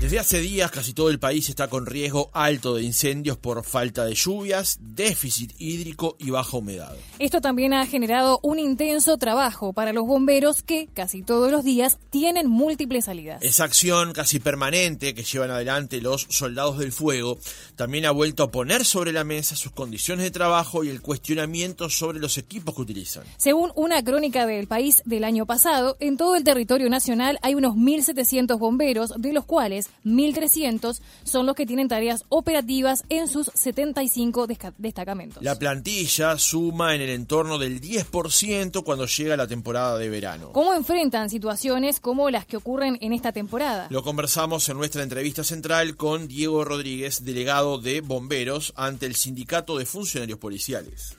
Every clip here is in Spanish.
Desde hace días casi todo el país está con riesgo alto de incendios por falta de lluvias, déficit hídrico y baja humedad. Esto también ha generado un intenso trabajo para los bomberos que casi todos los días tienen múltiples salidas. Esa acción casi permanente que llevan adelante los soldados del fuego también ha vuelto a poner sobre la mesa sus condiciones de trabajo y el cuestionamiento sobre los equipos que utilizan. Según una crónica del país del año pasado, en todo el territorio nacional hay unos 1.700 bomberos, de los cuales 1.300 son los que tienen tareas operativas en sus 75 destacamentos. La plantilla suma en el entorno del 10% cuando llega la temporada de verano. ¿Cómo enfrentan situaciones como las que ocurren en esta temporada? Lo conversamos en nuestra entrevista central con Diego Rodríguez, delegado de bomberos ante el Sindicato de Funcionarios Policiales.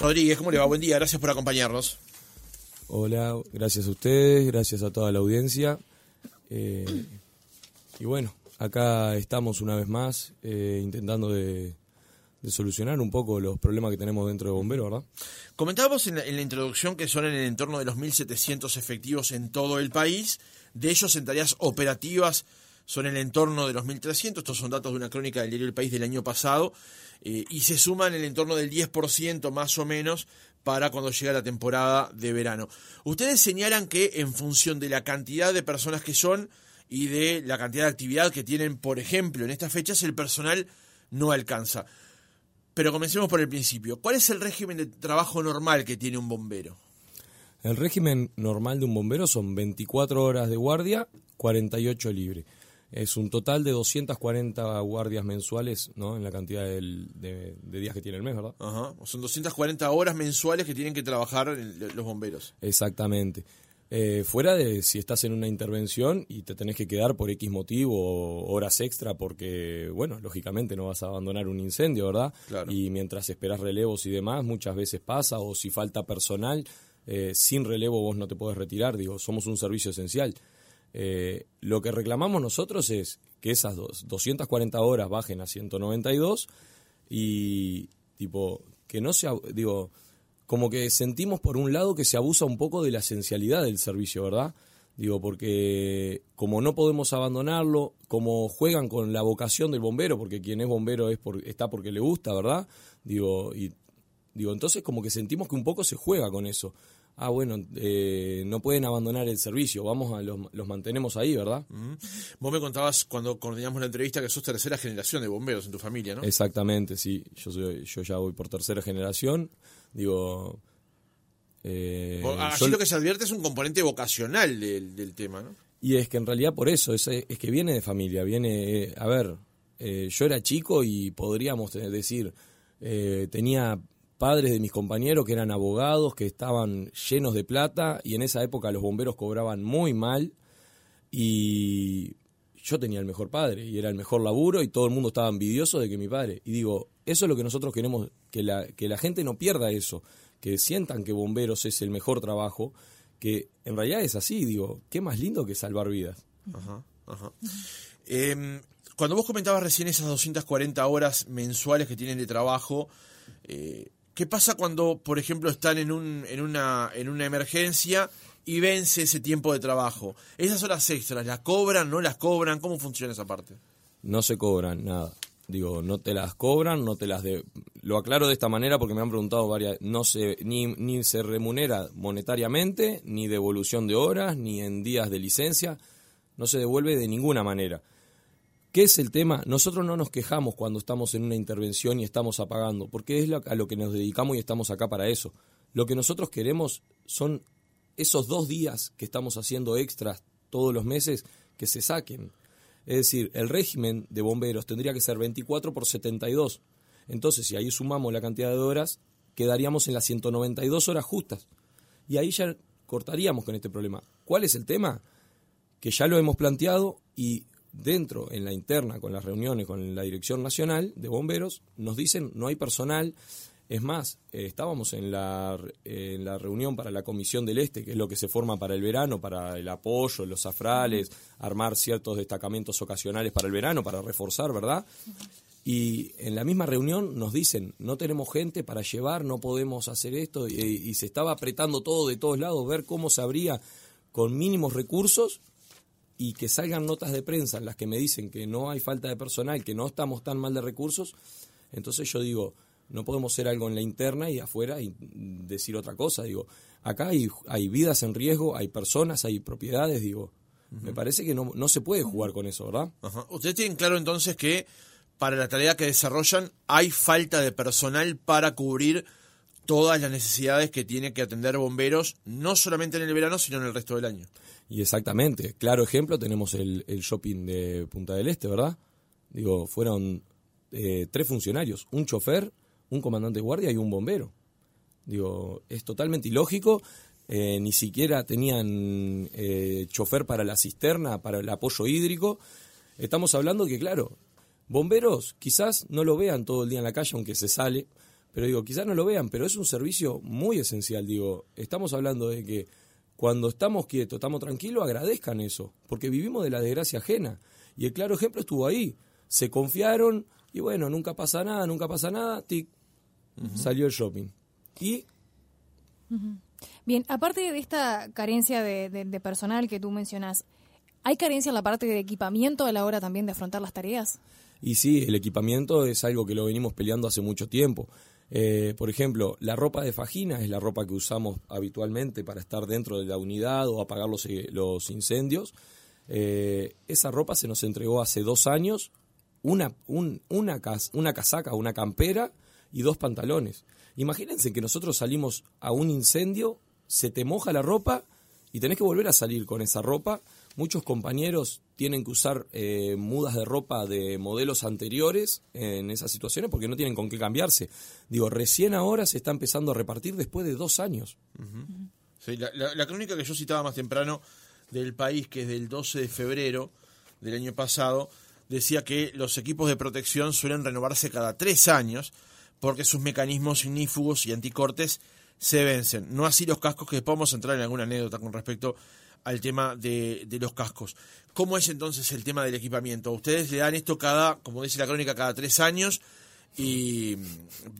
Rodríguez, ¿cómo le va? Buen día, gracias por acompañarnos. Hola, gracias a ustedes, gracias a toda la audiencia. Eh, y bueno, acá estamos una vez más eh, intentando de, solucionar un poco los problemas que tenemos dentro de Bomberos, ¿verdad? Comentábamos en la, introducción que son en el entorno de los 1.700 efectivos en todo el país. De ellos, en tareas operativas, son en el entorno de los 1.300. Estos son datos de una crónica del diario El País del año pasado. Eh, y se suman en el entorno del 10% más o menos para cuando llega la temporada de verano. Ustedes señalan que en función de la cantidad de personas que son y de la cantidad de actividad que tienen, por ejemplo, en estas fechas, el personal no alcanza. Pero comencemos por el principio. ¿Cuál es el régimen de trabajo normal que tiene un bombero? El régimen normal de un bombero son 24 horas de guardia, 48 libre es un total de 240 guardias mensuales ¿no? en la cantidad de, días que tiene el mes, ¿verdad? Ajá. Son 240 horas mensuales que tienen que trabajar los bomberos. Exactamente. Eh, fuera de si estás en una intervención y te tenés que quedar por X motivo o horas extra porque, bueno, lógicamente no vas a abandonar un incendio, ¿verdad? Claro. Y mientras esperas relevos y demás, muchas veces pasa, o si falta personal, eh, sin relevo vos no te puedes retirar, digo, somos un servicio esencial. Eh, lo que reclamamos nosotros es que esas dos, 240 horas bajen a 192 y tipo que no sea, digo, como que sentimos por un lado que se abusa un poco de la esencialidad del servicio, ¿verdad? Digo, porque como no podemos abandonarlo, como juegan con la vocación del bombero, porque quien es bombero es por, está porque le gusta, ¿verdad? Digo, y digo, entonces como que sentimos que un poco se juega con eso ah, bueno, eh, no pueden abandonar el servicio, vamos a los, los mantenemos ahí, ¿verdad? Vos me contabas cuando coordinamos la entrevista que sos tercera generación de bomberos en tu familia, ¿no? Exactamente, sí, yo, soy, yo ya voy por tercera generación, digo... Eh, así lo que se advierte es un componente vocacional del, tema, ¿no? Y es que en realidad por eso, es, es que viene de familia, viene, eh, a ver, eh, yo era chico y podríamos decir, tenía padres de mis compañeros que eran abogados, que estaban llenos de plata y en esa época los bomberos cobraban muy mal y yo tenía el mejor padre y era el mejor laburo y todo el mundo estaba envidioso de que mi padre. Y digo, eso es lo que nosotros queremos, que la, que la gente no pierda eso, que sientan que bomberos es el mejor trabajo, que en realidad es así, digo, qué más lindo que salvar vidas. Ajá, ajá. Em, cuando vos comentabas recién esas 240 horas mensuales que tienen de trabajo, eh, ¿Qué pasa cuando, por ejemplo, están en, un, en, una, en una emergencia y vence ese tiempo de trabajo? ¿Esas horas extras las cobran, no las cobran? ¿Cómo funciona esa parte? No se cobran nada. Digo, no te las cobran, no te las de... Lo aclaro de esta manera porque me han preguntado varias... No se, ni, ni se remunera monetariamente, ni devolución de horas, ni en días de licencia. No se devuelve de ninguna manera. ¿Qué es el tema? Nosotros no nos quejamos cuando estamos en una intervención y estamos apagando, porque es a lo que nos dedicamos y estamos acá para eso. Lo que nosotros queremos son esos dos días que estamos haciendo extras todos los meses que se saquen. Es decir, el régimen de bomberos tendría que ser 24 por 72. Entonces, si ahí sumamos la cantidad de horas, quedaríamos en las 192 horas justas. Y ahí ya cortaríamos con este problema. ¿Cuál es el tema? Que ya lo hemos planteado y dentro, en la interna, con las reuniones con la Dirección Nacional de Bomberos, nos dicen no hay personal. Es más, eh, estábamos en la, en la reunión para la Comisión del Este, que es lo que se forma para el verano, para el apoyo, los afrales, armar ciertos destacamentos ocasionales para el verano, para reforzar, ¿verdad? Y en la misma reunión nos dicen, no tenemos gente para llevar, no podemos hacer esto, y, y se estaba apretando todo de todos lados, ver cómo se abría con mínimos recursos y que salgan notas de prensa en las que me dicen que no hay falta de personal, que no estamos tan mal de recursos, entonces yo digo, no podemos ser algo en la interna y afuera y decir otra cosa. Digo, acá hay, hay vidas en riesgo, hay personas, hay propiedades, digo, me parece que no, no se puede jugar con eso, ¿verdad? Ustedes tienen claro entonces que para la tarea que desarrollan hay falta de personal para cubrir todas las necesidades que tiene que atender bomberos, no solamente en el verano, sino en el resto del año. Y exactamente, claro ejemplo, tenemos el, el shopping de Punta del Este, ¿verdad? Digo, fueron eh, tres funcionarios, un chofer, un comandante de guardia y un bombero. Digo, es totalmente ilógico. Eh, ni siquiera tenían eh, chofer para la cisterna, para el apoyo hídrico. Estamos hablando que, claro, bomberos quizás no lo vean todo el día en la calle, aunque se sale, pero digo, quizás no lo vean, pero es un servicio muy esencial. Digo, estamos hablando de que cuando estamos quietos, estamos tranquilos, agradezcan eso, porque vivimos de la desgracia ajena. Y el claro ejemplo estuvo ahí. Se confiaron y bueno, nunca pasa nada, nunca pasa nada, tic, salió el shopping. Y... Bien, aparte de esta carencia de, personal que tú mencionas, ¿hay carencia en la parte de equipamiento a la hora también de afrontar las tareas? Y sí, el equipamiento es algo que lo venimos peleando hace mucho tiempo. Eh, por ejemplo, la ropa de fajina es la ropa que usamos habitualmente para estar dentro de la unidad o apagar los, eh, los incendios. Eh, esa ropa se nos entregó hace dos años, una, una, una casaca, una campera y dos pantalones. Imagínense que nosotros salimos a un incendio, se te moja la ropa y tenés que volver a salir con esa ropa. Muchos compañeros tienen que usar eh, mudas de ropa de modelos anteriores en esas situaciones porque no tienen con qué cambiarse. Digo, recién ahora se está empezando a repartir después de dos años. la, crónica que yo citaba más temprano del país, que es del 12 de febrero del año pasado, decía que los equipos de protección suelen renovarse cada tres años porque sus mecanismos ignífugos y anticortes se vencen. No así los cascos, que a entrar en alguna anécdota con respecto al tema de, los cascos. ¿Cómo es entonces el tema del equipamiento? Ustedes le dan esto cada, como dice la crónica, cada tres años y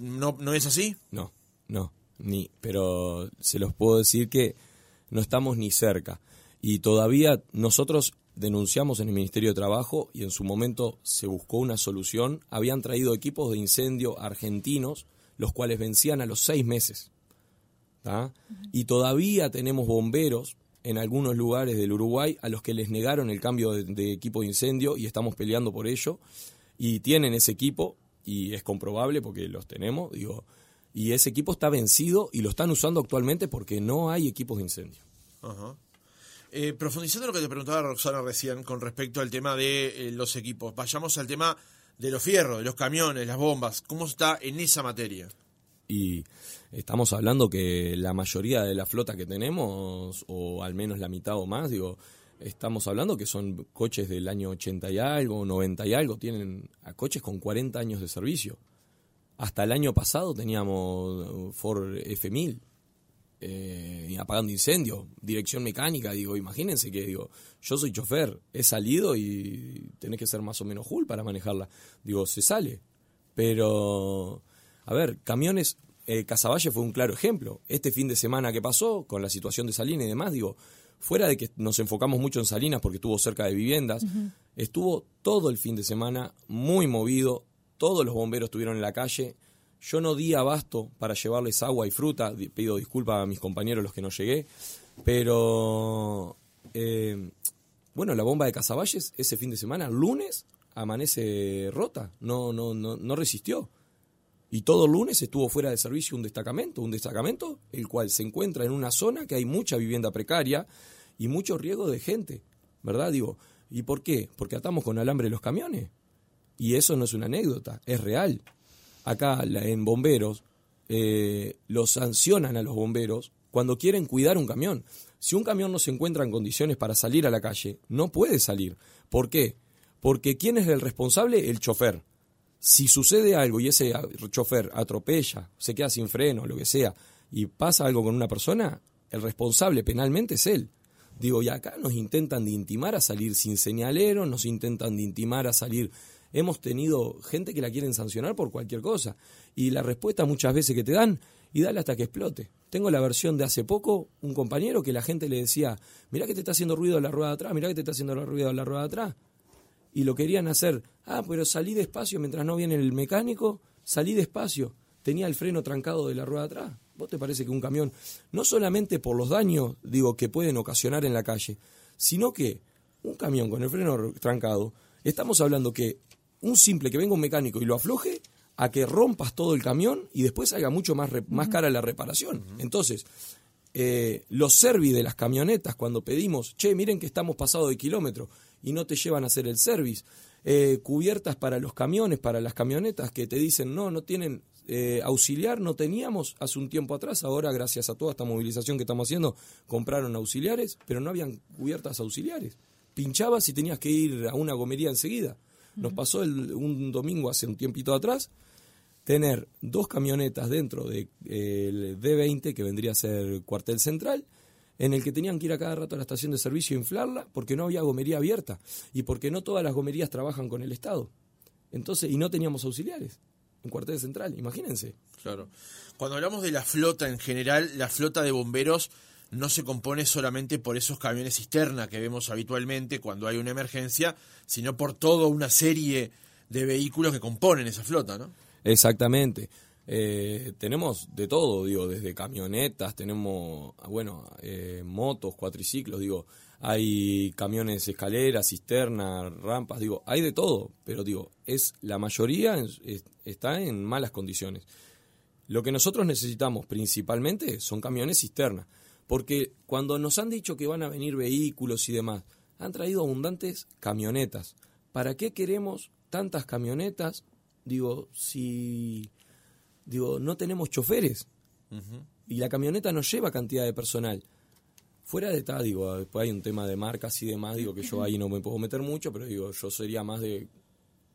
no, no es así? No, no, ni, pero se los puedo decir que no estamos ni cerca. Y todavía nosotros denunciamos en el Ministerio de Trabajo y en su momento se buscó una solución. Habían traído equipos de incendio argentinos, los cuales vencían a los seis meses. Y todavía tenemos bomberos en algunos lugares del Uruguay a los que les negaron el cambio de, equipo de incendio y estamos peleando por ello. Y tienen ese equipo, y es comprobable porque los tenemos, digo, y ese equipo está vencido y lo están usando actualmente porque no hay equipos de incendio. Ajá. Eh, profundizando en lo que te preguntaba Roxana recién con respecto al tema de eh, los equipos, vayamos al tema de los fierros, de los camiones, las bombas. ¿Cómo está en esa materia? Y estamos hablando que la mayoría de la flota que tenemos, o al menos la mitad o más, digo, estamos hablando que son coches del año 80 y algo, 90 y algo, tienen a coches con 40 años de servicio. Hasta el año pasado teníamos Ford F1000 eh, apagando incendios, dirección mecánica, digo, imagínense que digo, yo soy chofer, he salido y tenés que ser más o menos full para manejarla. Digo, se sale. Pero, a ver, camiones, eh, Casaballe fue un claro ejemplo. Este fin de semana que pasó, con la situación de Salinas y demás, digo, fuera de que nos enfocamos mucho en Salinas porque estuvo cerca de viviendas, estuvo todo el fin de semana muy movido, todos los bomberos estuvieron en la calle, yo no di abasto para llevarles agua y fruta, pido disculpas a mis compañeros los que no llegué, pero eh, bueno, la bomba de Casavalles ese fin de semana, lunes, amanece rota, no, no, no, no resistió. Y todo lunes estuvo fuera de servicio un destacamento, un destacamento el cual se encuentra en una zona que hay mucha vivienda precaria y mucho riesgo de gente, ¿verdad? Digo, ¿y por qué? Porque atamos con alambre los camiones. Y eso no es una anécdota, es real acá en bomberos, eh, los sancionan a los bomberos cuando quieren cuidar un camión. Si un camión no se encuentra en condiciones para salir a la calle, no puede salir. ¿Por qué? Porque ¿quién es el responsable? El chofer. Si sucede algo y ese chofer atropella, se queda sin freno, lo que sea, y pasa algo con una persona, el responsable penalmente es él. Digo, y acá nos intentan de intimar a salir sin señalero, nos intentan de intimar a salir hemos tenido gente que la quieren sancionar por cualquier cosa. Y la respuesta muchas veces que te dan, y dale hasta que explote. Tengo la versión de hace poco, un compañero que la gente le decía, mirá que te está haciendo ruido la rueda de atrás, mirá que te está haciendo ruido la rueda de atrás. Y lo querían hacer, ah, pero salí despacio mientras no viene el mecánico, salí despacio, tenía el freno trancado de la rueda de atrás. ¿Vos te parece que un camión, no solamente por los daños, digo, que pueden ocasionar en la calle, sino que un camión con el freno trancado, estamos hablando que un simple que venga un mecánico y lo afloje, a que rompas todo el camión y después haga mucho más, más cara la reparación. Entonces, eh, los servi de las camionetas, cuando pedimos, che, miren que estamos pasados de kilómetro y no te llevan a hacer el service, eh, cubiertas para los camiones, para las camionetas que te dicen, no, no tienen eh, auxiliar, no teníamos hace un tiempo atrás, ahora gracias a toda esta movilización que estamos haciendo, compraron auxiliares, pero no habían cubiertas auxiliares. Pinchabas y tenías que ir a una gomería enseguida. Nos pasó un domingo hace un tiempito atrás, tener dos camionetas dentro del de, D20, que vendría a ser cuartel central, en el que tenían que ir a cada rato a la estación de servicio a inflarla porque no había gomería abierta y porque no todas las gomerías trabajan con el Estado. Entonces, y no teníamos auxiliares en cuartel central, imagínense. Claro. Cuando hablamos de la flota en general, la flota de bomberos no se compone solamente por esos camiones cisterna que vemos habitualmente cuando hay una emergencia, sino por toda una serie de vehículos que componen esa flota, ¿no? Exactamente. Eh, tenemos de todo, digo, desde camionetas, tenemos, bueno, eh, motos, cuatriciclos, digo, hay camiones escaleras, cisternas, rampas, digo, hay de todo, pero digo, es la mayoría está en malas condiciones. Lo que nosotros necesitamos principalmente son camiones cisterna, porque cuando nos han dicho que van a venir vehículos y demás, han traído abundantes camionetas. ¿Para qué queremos tantas camionetas digo, si digo, no tenemos choferes y la camioneta no lleva cantidad de personal. Fuera de tal, digo, después hay un tema de marcas y demás, digo que yo ahí no me puedo meter mucho, pero digo, yo sería más de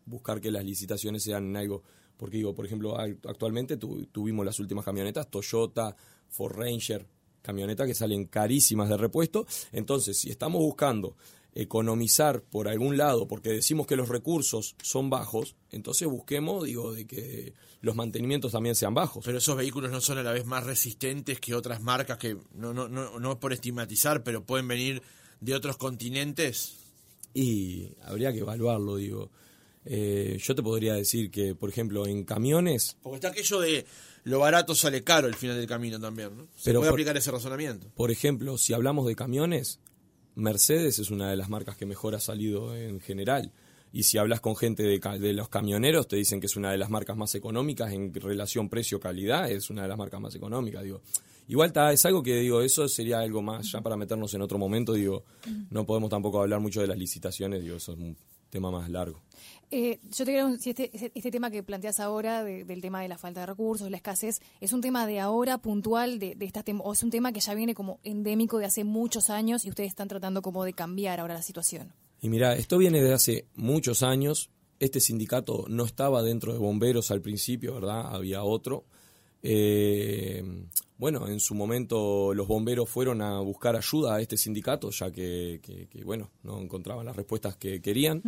buscar que las licitaciones sean en algo, porque digo, por ejemplo, actualmente tuvimos las últimas camionetas, Toyota, Ford Ranger, camionetas que salen carísimas de repuesto, entonces si estamos buscando economizar por algún lado, porque decimos que los recursos son bajos, entonces busquemos, digo, de que los mantenimientos también sean bajos. Pero esos vehículos no son a la vez más resistentes que otras marcas que, no, no, no, no por estigmatizar, pero pueden venir de otros continentes. Y habría que evaluarlo, digo. Eh, yo te podría decir que, por ejemplo, en camiones... Porque está aquello de lo barato sale caro el final del camino también, ¿no? Se puede aplicar ese razonamiento. Por ejemplo, si hablamos de camiones, Mercedes es una de las marcas que mejor ha salido en general. Y si hablas con gente de, los camioneros, te dicen que es una de las marcas más económicas en relación precio-calidad, es una de las marcas más económicas. Digo, igual está, es algo que digo, eso sería algo más ya para meternos en otro momento. Digo, no podemos tampoco hablar mucho de las licitaciones, digo, eso es un tema más largo. Eh, yo te quiero si este, este, tema que planteas ahora del tema de la falta de recursos, la escasez, ¿es un tema de ahora puntual de, de esta o es un tema que ya viene como endémico de hace muchos años y ustedes están tratando como de cambiar ahora la situación? Y mira, esto viene de hace muchos años. Este sindicato no estaba dentro de bomberos al principio, ¿verdad? Había otro. Eh, bueno, en su momento los bomberos fueron a buscar ayuda a este sindicato, ya que, bueno, no encontraban las respuestas que querían.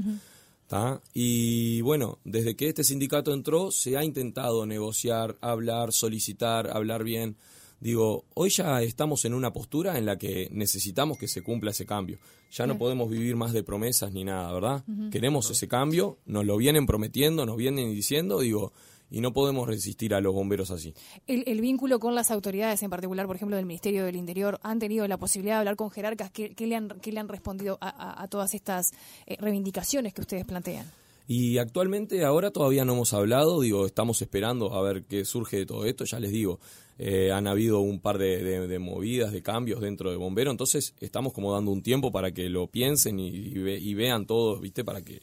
Y bueno, desde que este sindicato entró se ha intentado negociar, hablar, solicitar, hablar bien. Digo, hoy ya estamos en una postura en la que necesitamos que se cumpla ese cambio. Ya no podemos vivir más de promesas ni nada, ¿verdad? Queremos ese cambio, nos lo vienen prometiendo, nos vienen diciendo, digo, y no podemos resistir a los bomberos así. El, vínculo con las autoridades, en particular, por ejemplo, del Ministerio del Interior, ¿han tenido la posibilidad de hablar con jerarcas? ¿Qué, le, han, le han respondido a, todas estas eh, reivindicaciones que ustedes plantean? Y actualmente ahora todavía no hemos hablado, digo, estamos esperando a ver qué surge de todo esto, ya les digo, eh, han habido un par de, movidas, de cambios dentro de Bombero, entonces estamos como dando un tiempo para que lo piensen y, vean todo, ¿viste? Para que,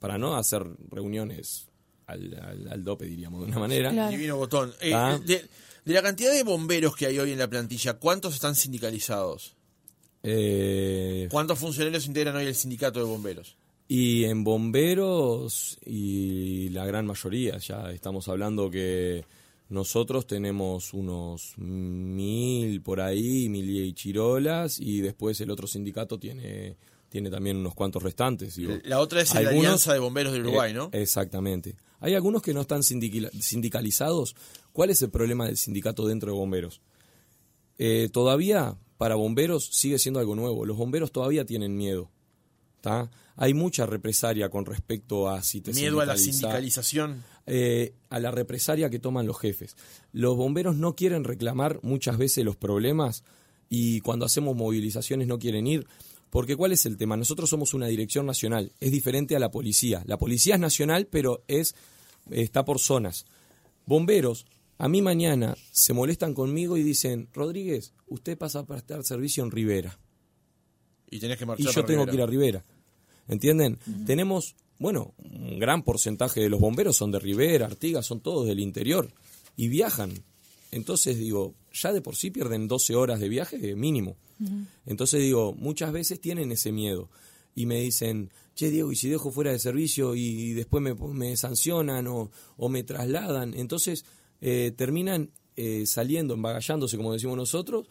para no hacer reuniones al, dope, diríamos, de una manera. Divino botón. Eh, de, la cantidad de bomberos que hay hoy en la plantilla, ¿cuántos están sindicalizados? Eh, ¿Cuántos funcionarios integran hoy el sindicato de bomberos? Y en bomberos, y la gran mayoría, ya estamos hablando que nosotros tenemos unos mil por ahí, mil y chirolas, y después el otro sindicato tiene tiene también unos cuantos restantes. Digo. La otra es la Alianza de Bomberos de Uruguay, eh, ¿no? Exactamente. Hay algunos que no están sindicalizados. ¿Cuál es el problema del sindicato dentro de bomberos? Eh, todavía para bomberos sigue siendo algo nuevo. Los bomberos todavía tienen miedo. ¿tá? Hay mucha represalia con respecto a si te Miedo a la sindicaliza- sindicalización. eh, a la represalia que toman los jefes. Los bomberos no quieren reclamar muchas veces los problemas y cuando hacemos movilizaciones no quieren ir. Porque ¿cuál es el tema? Nosotros somos una dirección nacional, es diferente a la policía. La policía es nacional, pero es está por zonas. Bomberos, a mí mañana se molestan conmigo y dicen, Rodríguez, usted pasa a prestar servicio en Rivera Y tenés que y marchar yo para tengo Rivera. que ir a Rivera. ¿Entienden? Tenemos, bueno, un gran porcentaje de los bomberos son de Rivera, Artigas, son todos del interior y viajan. Entonces digo, ya de por sí pierden 12 horas de viaje mínimo. Entonces digo, muchas veces tienen ese miedo y me dicen, che Diego, ¿y si dejo fuera de servicio y después me, me sancionan o, o me trasladan? Entonces eh, terminan eh, saliendo, embagallándose, como decimos nosotros,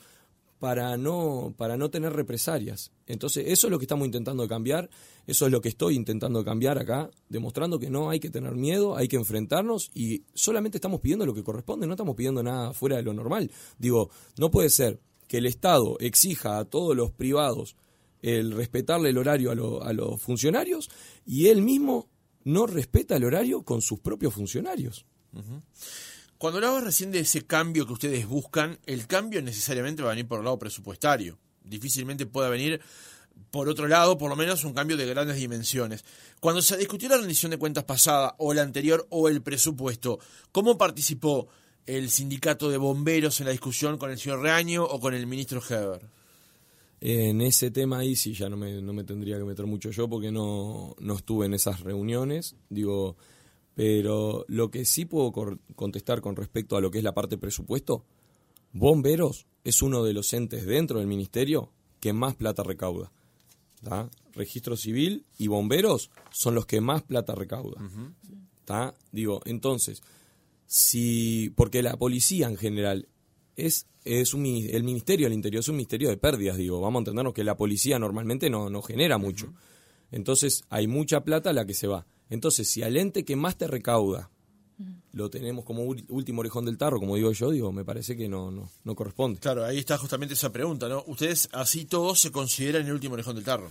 para no, para no tener represalias. Entonces, eso es lo que estamos intentando cambiar, eso es lo que estoy intentando cambiar acá, demostrando que no hay que tener miedo, hay que enfrentarnos y solamente estamos pidiendo lo que corresponde, no estamos pidiendo nada fuera de lo normal. Digo, no puede ser que el Estado exija a todos los privados el respetarle el horario a, a los funcionarios y él mismo no respeta el horario con sus propios funcionarios. Cuando hablabas recién de ese cambio que ustedes buscan, el cambio necesariamente va a venir por el lado presupuestario. Difícilmente pueda venir por otro lado, por lo menos un cambio de grandes dimensiones. Cuando se discutió la rendición de cuentas pasada, o la anterior, o el presupuesto, ¿cómo participó el sindicato de bomberos en la discusión con el señor Reaño o con el ministro Heber? En ese tema ahí sí ya no me, no me tendría que meter mucho yo porque no, no estuve en esas reuniones, digo, pero lo que sí puedo contestar con respecto a lo que es la parte presupuesto, Bomberos es uno de los entes dentro del ministerio que más plata recauda. ¿tá? Registro civil y bomberos son los que más plata recauda. ¿tá? Digo, entonces, si porque la policía en general es es un el ministerio del interior es un ministerio de pérdidas digo vamos a entendernos que la policía normalmente no, no genera mucho entonces hay mucha plata la que se va entonces si al ente que más te recauda lo tenemos como último orejón del tarro como digo yo digo me parece que no no, no corresponde Claro, ahí está justamente esa pregunta, ¿no? Ustedes así todos se consideran el último orejón del tarro.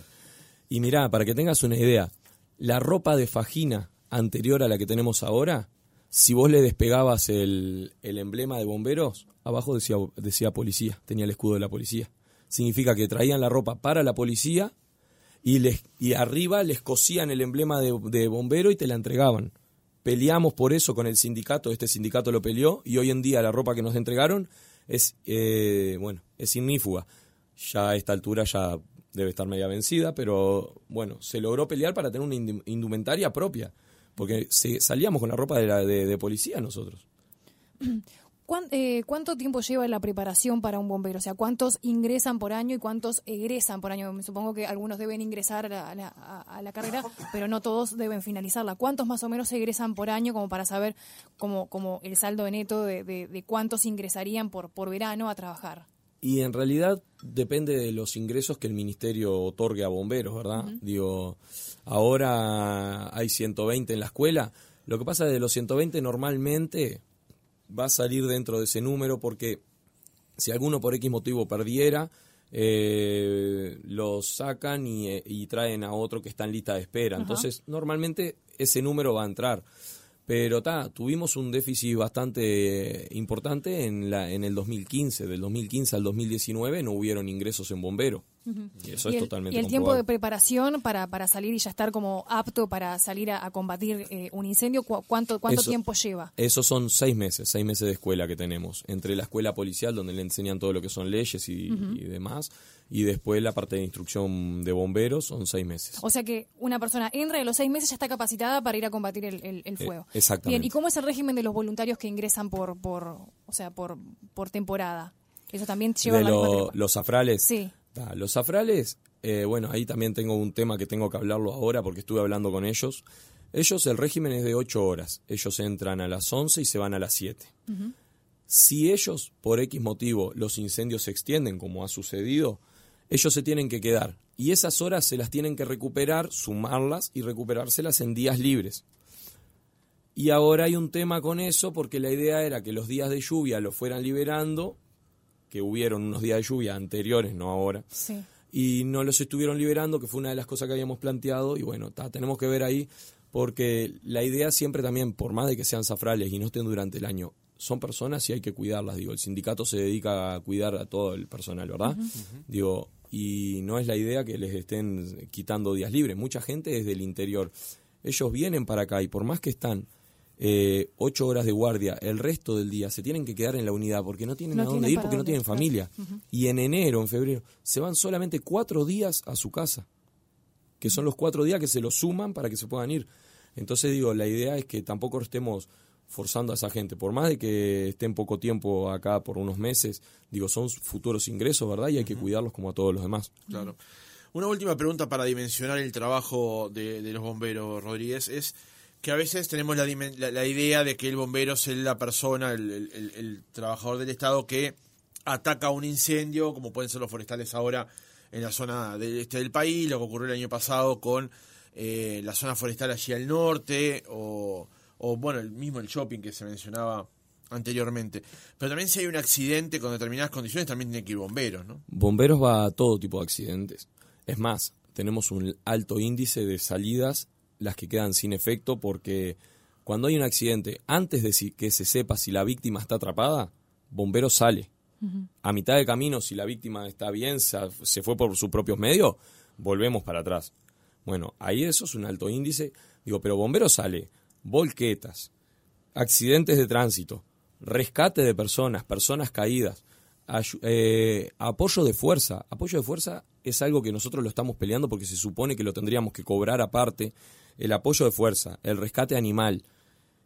Y mirá, para que tengas una idea, la ropa de fajina anterior a la que tenemos ahora, si vos le despegabas el, el emblema de bomberos, abajo decía, decía policía, tenía el escudo de la policía. Significa que traían la ropa para la policía y, les, y arriba les cosían el emblema de, de bombero y te la entregaban. Peleamos por eso con el sindicato, este sindicato lo peleó y hoy en día la ropa que nos entregaron es, eh, bueno, es ignífuga. Ya a esta altura ya debe estar media vencida, pero bueno, se logró pelear para tener una indu- indumentaria propia, porque se- salíamos con la ropa de, la, de, de policía nosotros. ¿Cuán- eh, ¿Cuánto tiempo lleva la preparación para un bombero? O sea, ¿cuántos ingresan por año y cuántos egresan por año? Me Supongo que algunos deben ingresar a la, a carrera, pero no todos deben finalizarla. ¿Cuántos más o menos egresan por año como para saber como, como el saldo neto de, de- de cuántos ingresarían por, por verano a trabajar? Y en realidad depende de los ingresos que el ministerio otorgue a bomberos, ¿verdad? Digo, ahora hay 120 en la escuela. Lo que pasa es que de los 120 normalmente va a salir dentro de ese número porque si alguno por X motivo perdiera, eh, lo sacan y, eh, y traen a otro que está en lista de espera. Entonces, normalmente ese número va a entrar. Pero ta, tuvimos un déficit bastante importante en, la, en el 2015. Del 2015 al 2019 no hubieron ingresos en bombero. Y eso y es el, totalmente y el tiempo de preparación para, para salir y ya estar como apto para salir a, a combatir eh, un incendio, ¿cu- ¿cuánto, cuánto Eso- tiempo lleva? Esos son seis meses, seis meses de escuela que tenemos. Entre la escuela policial, donde le enseñan todo lo que son leyes y, y demás, y después la parte de instrucción de bomberos, son seis meses. O sea que una persona entra y a los seis meses ya está capacitada para ir a combatir el, el- el fuego. Eh, exactamente. Bien, ¿y cómo es el régimen de los voluntarios que ingresan por, por o sea, por, por temporada? Eso también lleva de la lo- los zafrales. Sí. Los zafrales, eh, bueno, ahí también tengo un tema que tengo que hablarlo ahora porque estuve hablando con ellos. Ellos, el régimen es de 8 horas. Ellos entran a las 11 y se van a las 7. Si ellos, por X motivo, los incendios se extienden, como ha sucedido, ellos se tienen que quedar y esas horas se las tienen que recuperar, sumarlas y recuperárselas en días libres. Y ahora hay un tema con eso porque la idea era que los días de lluvia los fueran liberando, que hubieron unos días de lluvia anteriores, no ahora, Sí. y no los estuvieron liberando, que fue una de las cosas que habíamos planteado, y bueno, ta, tenemos que ver ahí, porque la idea siempre también, por más de que sean zafrales y no estén durante el año, son personas y hay que cuidarlas, digo, el sindicato se dedica a cuidar a todo el personal, ¿verdad? Digo, y no es la idea que les estén quitando días libres, mucha gente es del interior, ellos vienen para acá y por más que están eh, ocho horas de guardia, el resto del día se tienen que quedar en la unidad porque no tienen No a dónde tienen ir, porque no tienen claro. familia. Y en enero, en febrero, se van solamente cuatro días a su casa, que son los cuatro días que se los suman para que se puedan ir. Entonces digo, la idea es que tampoco estemos forzando a esa gente, por más de que estén poco tiempo acá por unos meses, digo, son futuros ingresos, ¿verdad? Y hay que cuidarlos como a todos los demás. Claro. Una última pregunta para dimensionar el trabajo de, de los bomberos, Rodríguez, es que a veces tenemos la, la- la idea de que el bombero es la persona, el, el- el- el trabajador del Estado que ataca un incendio, como pueden ser los forestales ahora en la zona del este del país, lo que ocurrió el año pasado con eh, la zona forestal allí al norte, o, o, bueno, el mismo el shopping que se mencionaba anteriormente. Pero también si hay un accidente con determinadas condiciones, también tiene que ir bomberos, ¿no? Bomberos va a todo tipo de accidentes. Es más, tenemos un alto índice de salidas, las que quedan sin efecto, porque cuando hay un accidente, antes de si- que se sepa si la víctima está atrapada, bombero sale. A mitad de camino, si la víctima está bien, se, se fue por sus propios medios, volvemos para atrás. Bueno, ahí eso es un alto índice. Digo, pero bombero sale, volquetas, accidentes de tránsito, rescate de personas, personas caídas, eh, apoyo de fuerza. Apoyo de fuerza es algo que nosotros lo estamos peleando porque se supone que lo tendríamos que cobrar aparte. El apoyo de fuerza, el rescate animal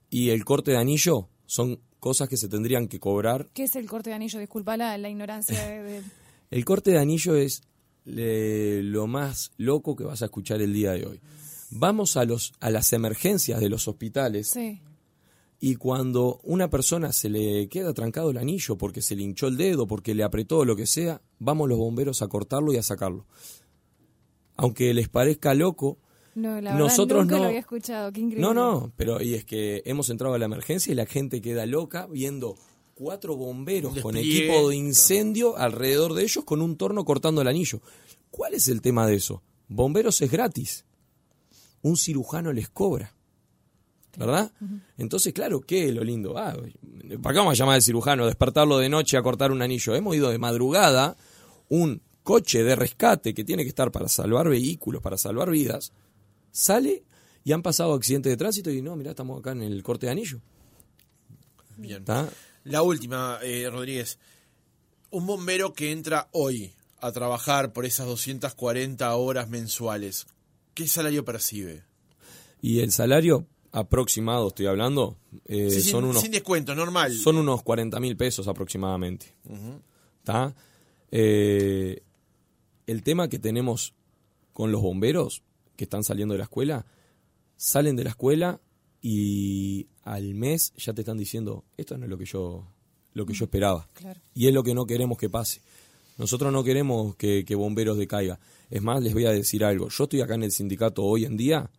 y el corte de anillo son cosas que se tendrían que cobrar. ¿Qué es el corte de anillo? Disculpa la, la ignorancia de, de- El corte de anillo es eh, lo más loco que vas a escuchar el día de hoy. Vamos a, los, a las emergencias de los hospitales Sí. y cuando una persona se le queda trancado el anillo porque se le hinchó el dedo, porque le apretó o lo que sea, vamos los bomberos a cortarlo y a sacarlo. Aunque les parezca loco, No, la verdad Nosotros nunca no- lo había escuchado. Qué increíble. no, no, pero y es que hemos entrado a la emergencia y la gente queda loca viendo cuatro bomberos con equipo de incendio alrededor de ellos con un torno cortando el anillo. ¿Cuál es el tema de eso? Bomberos es gratis. Un cirujano les cobra. ¿Verdad? Entonces, claro, ¿qué es lo lindo? Ah, ¿Para qué vamos a llamar al cirujano? Despertarlo de noche a cortar un anillo. Hemos ido de madrugada, un coche de rescate que tiene que estar para salvar vehículos, para salvar vidas, sale y han pasado accidentes de tránsito y no, mirá, estamos acá en el corte de anillo. Bien. ¿Está? La última, eh, Rodríguez. Un bombero que entra hoy a trabajar por esas 240 horas mensuales, ¿qué salario percibe? Y el salario aproximado, estoy hablando, eh, Sí, sin, son, unos, sin descuento, normal. son unos 40 mil pesos aproximadamente. ¿Está? Eh, el tema que tenemos con los bomberos que están saliendo de la escuela, salen de la escuela y al mes ya te están diciendo, esto no es lo que yo, lo que yo esperaba. Claro. Y es lo que no queremos que pase. Nosotros no queremos que, que bomberos decaiga. Es más, les voy a decir algo. Yo estoy acá en el sindicato hoy en día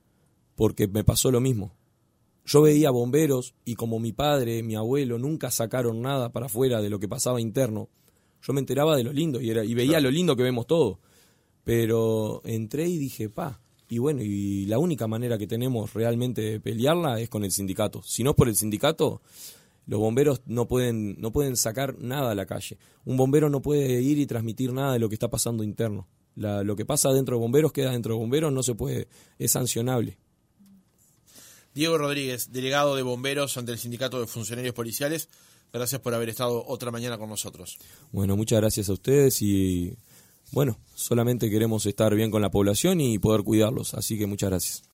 porque me pasó lo mismo. Yo veía bomberos y como mi padre, mi abuelo nunca sacaron nada para afuera de lo que pasaba interno, yo me enteraba de lo lindo y, era, y veía lo lindo que vemos todo. Pero entré y dije, pa, y bueno, y la única manera que tenemos realmente de pelearla es con el sindicato. Si no es por el sindicato, los bomberos no pueden, no pueden sacar nada a la calle. Un bombero no puede ir y transmitir nada de lo que está pasando interno. La- lo que pasa dentro de bomberos queda dentro de bomberos, no se puede, es sancionable. Diego Rodríguez, delegado de bomberos ante el Sindicato de Funcionarios Policiales, gracias por haber estado otra mañana con nosotros. Bueno, muchas gracias a ustedes y bueno, solamente queremos estar bien con la población y poder cuidarlos, así que muchas gracias.